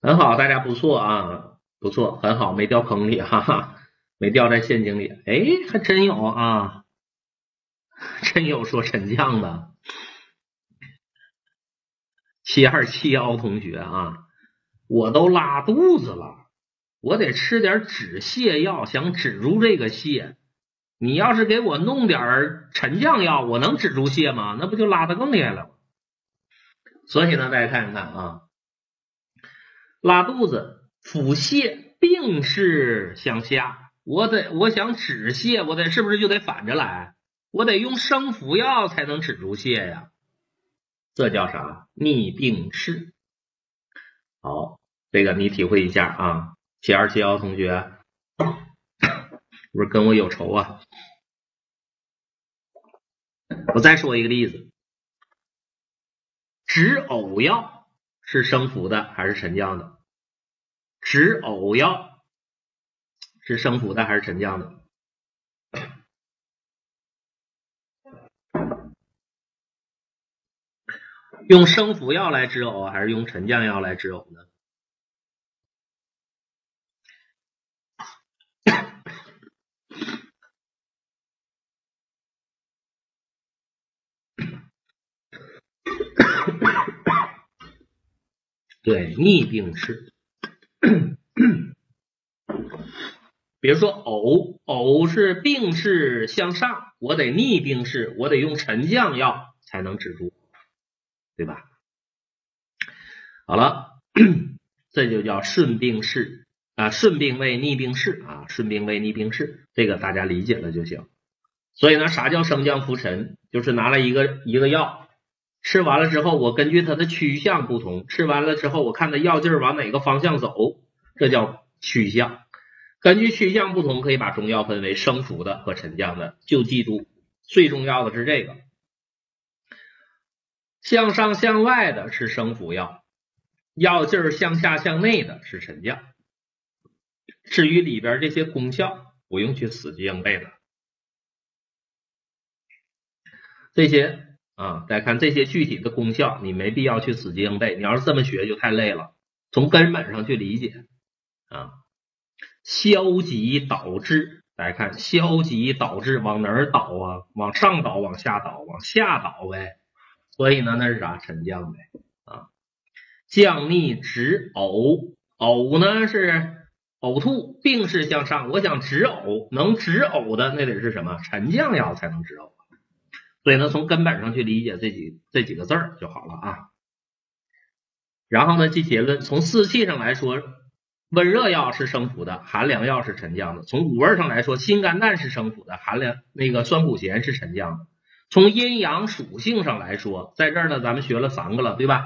很好，大家不错啊，不错，很好，没掉坑里，哈哈，没掉在陷阱里。哎，还真有啊，真有说沉降的。七二七幺同学啊，我都拉肚子了，我得吃点止泻药，想止住这个泻。你要是给我弄点沉降药，我能止住泻吗？那不就拉的更厉害了？所以呢，大家看一看啊，拉肚子、腹泻，病势向下，我得我想止泻，我得是不是就得反着来？我得用生服药才能止住泻呀。这叫啥？逆病势。好，这个你体会一下啊。七二七幺同学，不是跟我有仇啊？我再说一个例子：止呕药是生服的还是沉降的？止呕药是生服的还是沉降的？用生服药来止呕，还是用沉降药来止呕呢？对，逆病势。比如说呕，呕是病势向上，我得逆病势，我得用沉降药才能止住。对吧？好了，这就叫顺病势啊，顺病为逆病势啊，顺病为逆病势，这个大家理解了就行。所以呢，啥叫升降浮沉？就是拿了一个一个药，吃完了之后，我根据它的趋向不同，吃完了之后，我看它药劲儿往哪个方向走，这叫趋向。根据趋向不同，可以把中药分为升浮的和沉降的。就记住，最重要的是这个。向上向外的是升服药，药劲儿向下向内的是沉降。至于里边这些功效，不用去死记硬背的。这些啊，再看这些具体的功效，你没必要去死记硬背。你要是这么学就太累了，从根本上去理解啊。消极导致，大家看，消极导致往哪儿倒啊？往上倒，往下倒，往下倒呗。所以呢，那是啥？沉降呗啊，降逆止呕，呕呢是呕吐，病势向上。我想止呕，能止呕的那得是什么？沉降药才能止呕。所以呢，从根本上去理解这几这几个字儿就好了啊。然后呢，这结论。从四气上来说，温热药是升服的，寒凉药是沉降的。从五味上来说，辛甘淡是升服的，寒凉那个酸苦咸是沉降的。从阴阳属性上来说，在这儿呢，咱们学了三个了，对吧？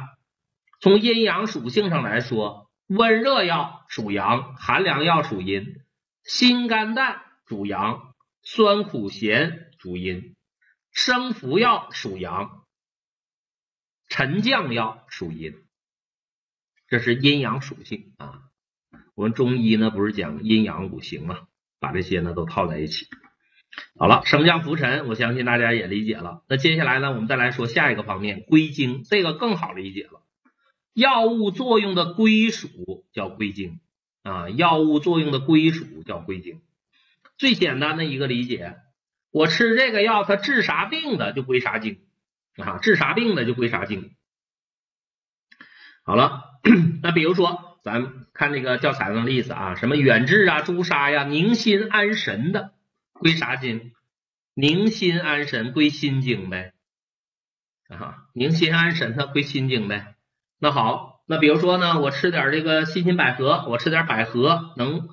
从阴阳属性上来说，温热药属阳，寒凉药属阴，辛甘淡主阳，酸苦咸主阴，生服药属阳，沉降药属阴。这是阴阳属性啊。我们中医呢，不是讲阴阳五行嘛，把这些呢都套在一起。好了，升降浮沉，我相信大家也理解了。那接下来呢，我们再来说下一个方面，归经，这个更好理解了。药物作用的归属叫归经啊，药物作用的归属叫归经。最简单的一个理解，我吃这个药，它治啥病的就归啥经啊，治啥病的就归啥经。好了，那比如说咱看这个教材上的例子啊，什么远志啊、朱砂呀、宁心安神的。归啥经？宁心安神归心经呗，啊，宁心安神它归心经呗。那好，那比如说呢，我吃点这个细心百合，我吃点百合能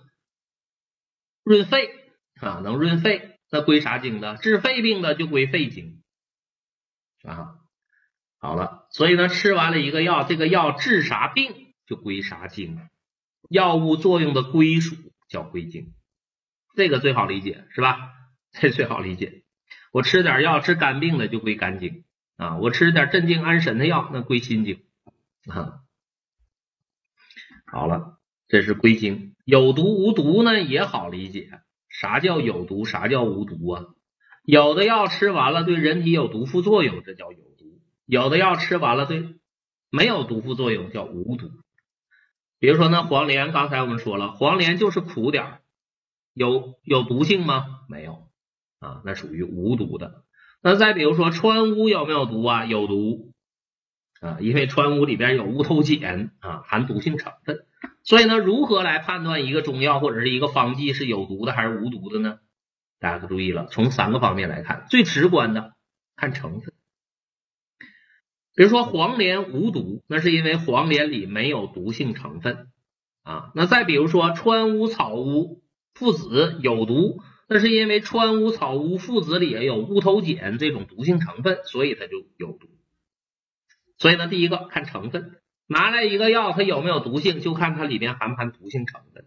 润肺啊，能润肺，那归啥经的？治肺病的就归肺经啊。好了，所以呢，吃完了一个药，这个药治啥病就归啥经，药物作用的归属叫归经。这个最好理解是吧？这最好理解。我吃点药治肝病的就归肝经啊，我吃点镇静安神的药那归心经啊。好了，这是归经。有毒无毒呢也好理解。啥叫有毒？啥叫无毒啊？有的药吃完了对人体有毒副作用，这叫有毒；有的药吃完了对没有毒副作用叫无毒。比如说那黄连，刚才我们说了，黄连就是苦点，有有毒性吗？没有啊，那属于无毒的。那再比如说川乌有没有毒啊？有毒啊，因为川乌里边有乌头碱啊，含毒性成分。所以呢，如何来判断一个中药或者是一个方剂是有毒的还是无毒的呢？大家可注意了，从三个方面来看，最直观的看成分。比如说黄连无毒，那是因为黄连里没有毒性成分啊。那再比如说川乌、草乌、附子有毒，那是因为川乌、草乌、附子里也有乌头碱这种毒性成分，所以它就有毒。所以呢，第一个看成分，拿来一个药它有没有毒性，就看它里面含不含毒性成分，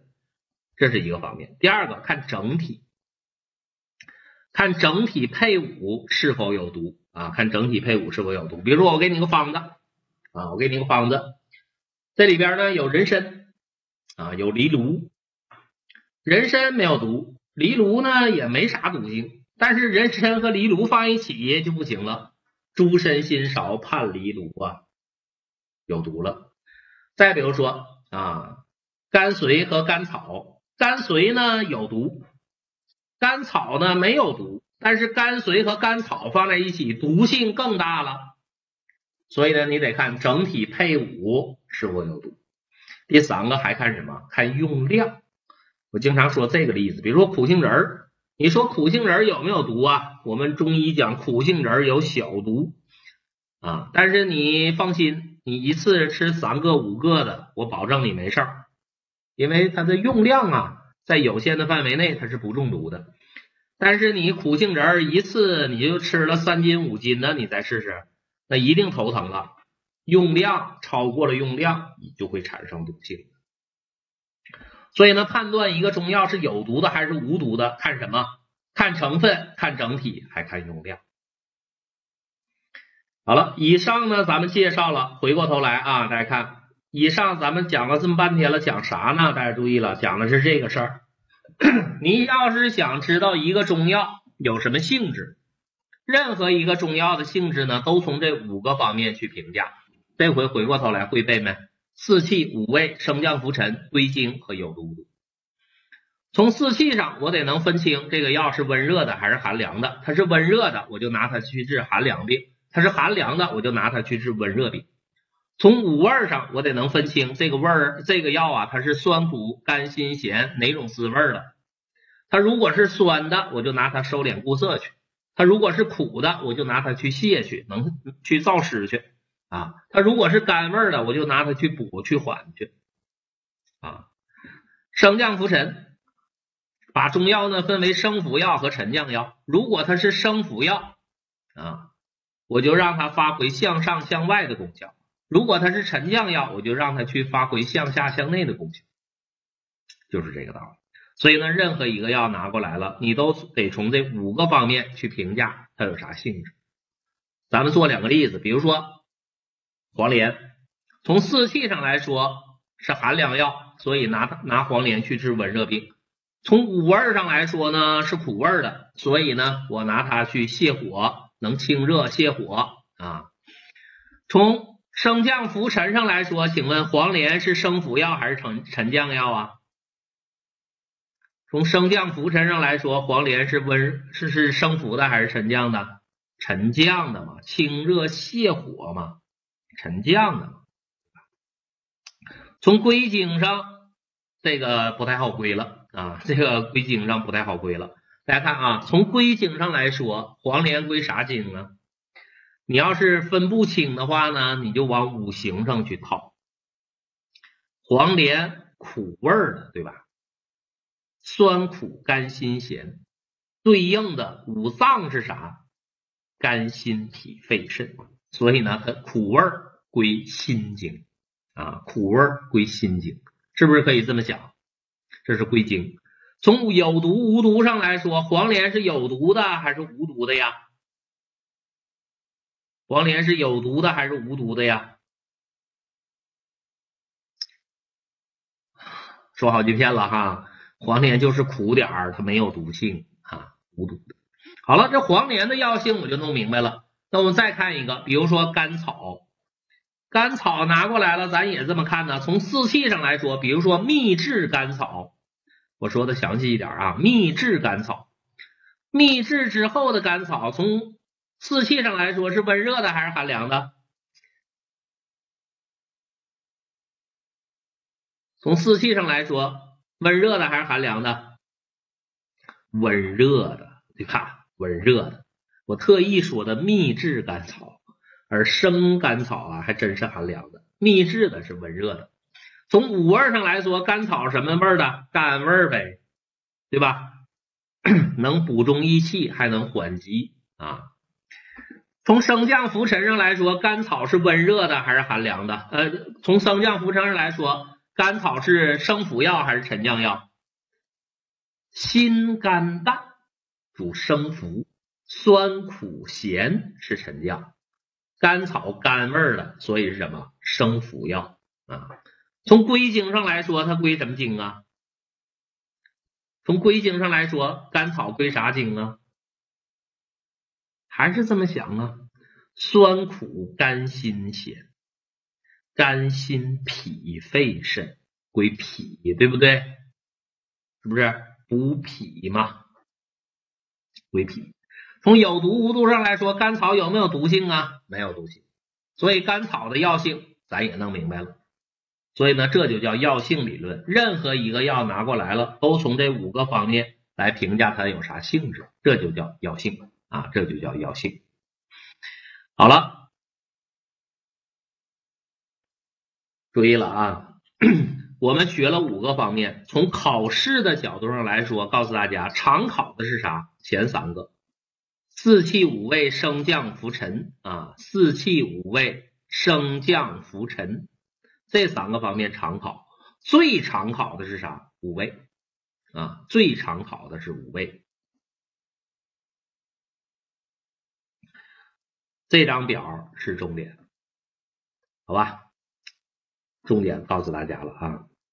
这是一个方面。第二个看整体，看整体配伍是否有毒。啊，看整体配伍是否有毒。比如说，我给你个方子啊，我给你个方子，这里边呢有人参啊，有藜芦。人参没有毒，藜芦呢也没啥毒性，但是人参和藜芦放一起就不行了。诸参心少判藜芦啊，有毒了。再比如说啊，甘遂和甘草，甘遂呢有毒，甘草呢没有毒。但是甘遂和甘草放在一起，毒性更大了。所以呢，你得看整体配伍是否有毒。第三个还看什么？看用量。我经常说这个例子，比如说苦杏仁儿，你说苦杏仁儿有没有毒啊？我们中医讲苦杏仁儿有小毒啊，但是你放心，你一次吃三个五个的，我保证你没事儿，因为它的用量啊，在有限的范围内它是不中毒的。但是你苦杏仁儿一次你就吃了三斤五斤的，你再试试，那一定头疼了。用量超过了用量，你就会产生毒性。所以呢，判断一个中药是有毒的还是无毒的，看什么？看成分，看整体，还看用量。好了，以上呢咱们介绍了，回过头来啊，大家看，以上咱们讲了这么半天了，讲啥呢？大家注意了，讲的是这个事儿。你要是想知道一个中药有什么性质，任何一个中药的性质呢，都从这五个方面去评价。这回回过头来会背没？四气、五味、升降浮沉、归经和有毒无毒。从四气上，我得能分清这个药是温热的还是寒凉的。它是温热的，我就拿它去治寒凉病；它是寒凉的，我就拿它去治温热病。从五味上，我得能分清这个味儿，这个药啊，它是酸苦甘辛咸哪种滋味的。它如果是酸的，我就拿它收敛固涩去；它如果是苦的，我就拿它去泻去，能去燥湿去啊。它如果是甘味的，我就拿它去补去缓去啊。升降浮沉，把中药呢分为升服药和沉降药。如果它是升服药啊，我就让它发挥向上向外的功效。如果它是沉降药，我就让它去发挥向下向内的功效，就是这个道理。所以呢，任何一个药拿过来了，你都得从这五个方面去评价它有啥性质。咱们做两个例子，比如说黄连，从四气上来说是寒凉药，所以拿拿黄连去治温热病；从五味上来说呢是苦味的，所以呢我拿它去泻火，能清热泻火啊。从升降浮沉上来说，请问黄连是升服药还是沉沉降药啊？从升降浮沉上来说，黄连是温是是升服的还是沉降的？沉降的嘛，清热泻火嘛，沉降的嘛。从归经上，这个不太好归了啊，这个归经上不太好归了。大家看啊，从归经上来说，黄连归啥经呢？你要是分不清的话呢，你就往五行上去套。黄连苦味的，对吧？酸苦甘辛咸，对应的五脏是啥？肝心脾肺肾。所以呢，它苦味归心经啊，苦味归心经，是不是可以这么讲？这是归经。从有毒无毒上来说，黄连是有毒的还是无毒的呀？黄连是有毒的还是无毒的呀？说好几遍了哈，黄连就是苦点儿，它没有毒性啊，无毒的。好了，这黄连的药性我就弄明白了。那我们再看一个，比如说甘草，甘草拿过来了，咱也这么看呢。从四气上来说，比如说秘制甘草，我说的详细一点啊，秘制甘草，秘制之后的甘草，从四气上来说是温热的还是寒凉的？从四气上来说，温热的还是寒凉的？温热的，你看，温热的。我特意说的秘制甘草，而生甘草啊，还真是寒凉的。秘制的是温热的。从五味上来说，甘草什么味的？甘味儿呗，对吧？能补中益气，还能缓急啊。从升降浮沉上来说，甘草是温热的还是寒凉的？呃，从升降浮沉上来说。甘草是升服药还是沉降药？辛甘淡主升服，酸苦咸是沉降。甘草甘味的，所以是什么升服药啊？从归经上来说，它归什么经啊？从归经上来说，甘草归啥经啊？还是这么想啊？酸苦甘辛咸。肝心脾肺肾归脾，对不对？是不是补脾嘛？归脾。从有毒无毒上来说，甘草有没有毒性啊？没有毒性。所以甘草的药性咱也弄明白了。所以呢，这就叫药性理论。任何一个药拿过来了，都从这五个方面来评价它有啥性质，这就叫药性啊，这就叫药性。好了。注意了啊，我们学了五个方面。从考试的角度上来说，告诉大家常考的是啥？前三个：四气五味升降浮沉啊，四气五味升降浮沉这三个方面常考。最常考的是啥？五倍啊，最常考的是五倍。这张表是重点，好吧？重点告诉大家了啊。